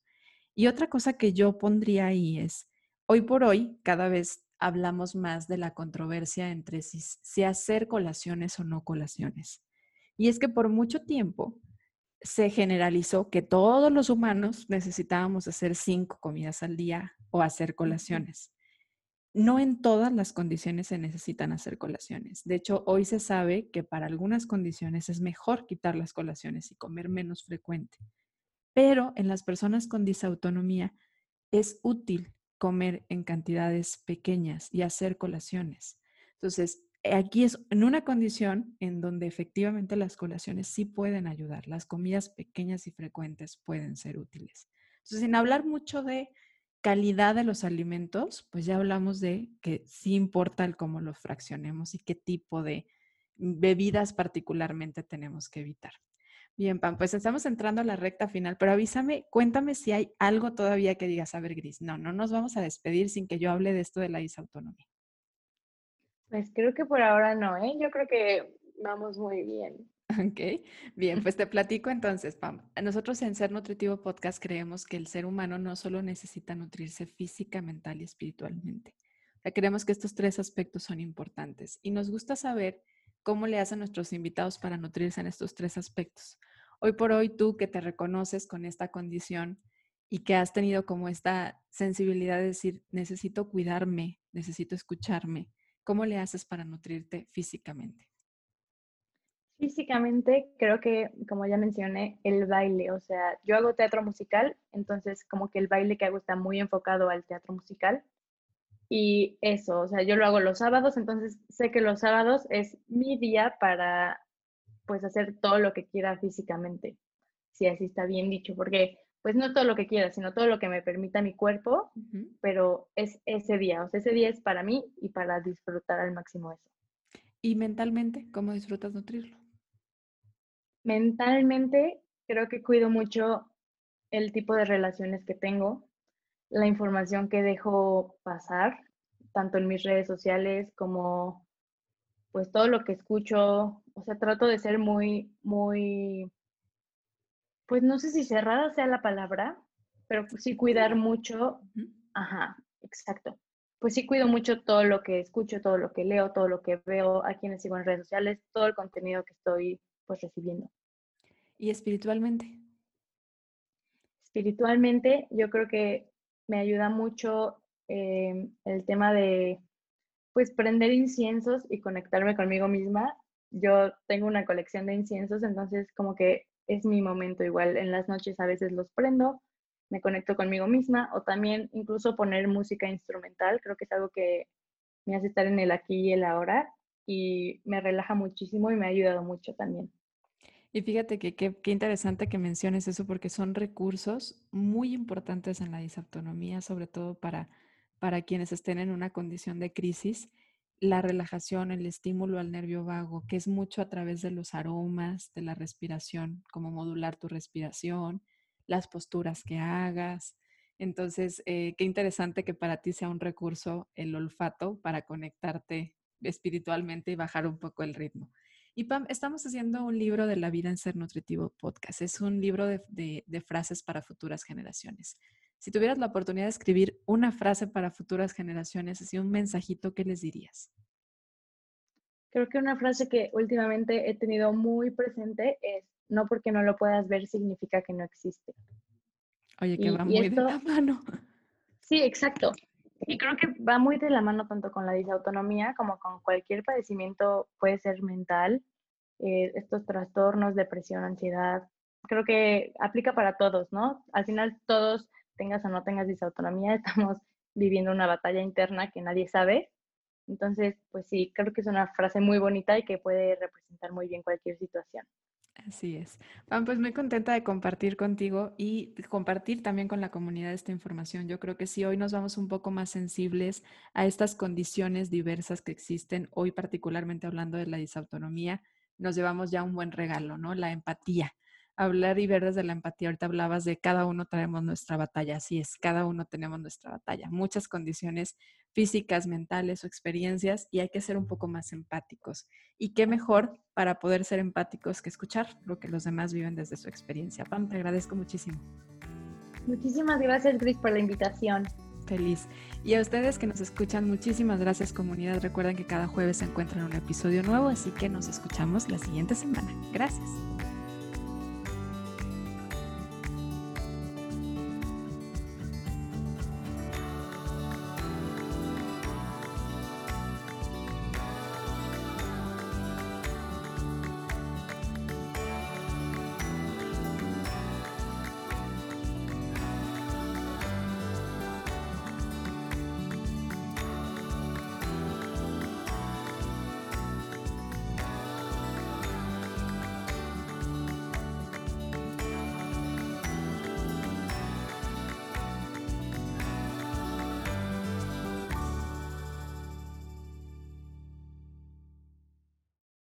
Y otra cosa que yo pondría ahí es, hoy por hoy cada vez hablamos más de la controversia entre si, si hacer colaciones o no colaciones. Y es que por mucho tiempo se generalizó que todos los humanos necesitábamos hacer cinco comidas al día o hacer colaciones no en todas las condiciones se necesitan hacer colaciones. De hecho, hoy se sabe que para algunas condiciones es mejor quitar las colaciones y comer menos frecuente. Pero en las personas con disautonomía es útil comer en cantidades pequeñas y hacer colaciones. Entonces, aquí es en una condición en donde efectivamente las colaciones sí pueden ayudar. Las comidas pequeñas y frecuentes pueden ser útiles. Entonces, sin hablar mucho de calidad de los alimentos, pues ya hablamos de que sí importa el cómo los fraccionemos y qué tipo de bebidas particularmente tenemos que evitar. Bien, Pam, pues estamos entrando a la recta final, pero avísame, cuéntame si hay algo todavía que digas, a ver, Gris, no, no nos vamos a despedir sin que yo hable de esto de la disautonomía. Pues creo que por ahora no, ¿eh? Yo creo que vamos muy bien. Ok, bien, pues te platico entonces, Pam. Nosotros en Ser Nutritivo Podcast creemos que el ser humano no solo necesita nutrirse física, mental y espiritualmente. creemos que estos tres aspectos son importantes y nos gusta saber cómo le hacen nuestros invitados para nutrirse en estos tres aspectos. Hoy por hoy, tú que te reconoces con esta condición y que has tenido como esta sensibilidad de decir, necesito cuidarme, necesito escucharme, ¿cómo le haces para nutrirte físicamente? Físicamente, creo que, como ya mencioné, el baile, o sea, yo hago teatro musical, entonces como que el baile que hago está muy enfocado al teatro musical. Y eso, o sea, yo lo hago los sábados, entonces sé que los sábados es mi día para, pues, hacer todo lo que quiera físicamente, si así está bien dicho, porque pues no todo lo que quiera, sino todo lo que me permita mi cuerpo, pero es ese día, o sea, ese día es para mí y para disfrutar al máximo eso. ¿Y mentalmente, cómo disfrutas nutrirlo? Mentalmente, creo que cuido mucho el tipo de relaciones que tengo, la información que dejo pasar, tanto en mis redes sociales como pues todo lo que escucho, o sea, trato de ser muy, muy pues no sé si cerrada sea la palabra, pero sí cuidar mucho, ajá, exacto. Pues sí cuido mucho todo lo que escucho, todo lo que leo, todo lo que veo, a quienes sigo en redes sociales, todo el contenido que estoy pues recibiendo. ¿Y espiritualmente? Espiritualmente yo creo que me ayuda mucho eh, el tema de pues prender inciensos y conectarme conmigo misma. Yo tengo una colección de inciensos, entonces como que es mi momento igual. En las noches a veces los prendo, me conecto conmigo misma o también incluso poner música instrumental. Creo que es algo que me hace estar en el aquí y el ahora y me relaja muchísimo y me ha ayudado mucho también. Y fíjate que qué interesante que menciones eso porque son recursos muy importantes en la disautonomía, sobre todo para, para quienes estén en una condición de crisis la relajación, el estímulo al nervio vago, que es mucho a través de los aromas, de la respiración, como modular tu respiración, las posturas que hagas. Entonces, eh, qué interesante que para ti sea un recurso el olfato para conectarte espiritualmente y bajar un poco el ritmo. Y Pam, estamos haciendo un libro de la vida en ser nutritivo podcast. Es un libro de, de frases para futuras generaciones. Si tuvieras la oportunidad de escribir una frase para futuras generaciones, así un mensajito, ¿qué les dirías? Creo que una frase que últimamente he tenido muy presente es, no porque no lo puedas ver significa que no existe. Oye, que va muy de la mano. Sí, exacto. Y creo que va muy de la mano tanto con la disautonomía como con cualquier padecimiento, puede ser mental, eh, estos trastornos, depresión, ansiedad. Creo que aplica para todos, ¿no? Al final todos tengas o no tengas disautonomía, estamos viviendo una batalla interna que nadie sabe. Entonces, pues sí, creo que es una frase muy bonita y que puede representar muy bien cualquier situación. Así es. Juan, pues muy contenta de compartir contigo y compartir también con la comunidad esta información. Yo creo que si hoy nos vamos un poco más sensibles a estas condiciones diversas que existen, hoy particularmente hablando de la disautonomía, nos llevamos ya un buen regalo, ¿no? La empatía hablar y ver desde la empatía. Ahorita hablabas de cada uno tenemos nuestra batalla, así es, cada uno tenemos nuestra batalla, muchas condiciones físicas, mentales o experiencias y hay que ser un poco más empáticos. Y qué mejor para poder ser empáticos que escuchar lo que los demás viven desde su experiencia. Pam, te agradezco muchísimo. Muchísimas gracias, Gris, por la invitación. Feliz. Y a ustedes que nos escuchan, muchísimas gracias comunidad. Recuerden que cada jueves se encuentran un episodio nuevo, así que nos escuchamos la siguiente semana. Gracias.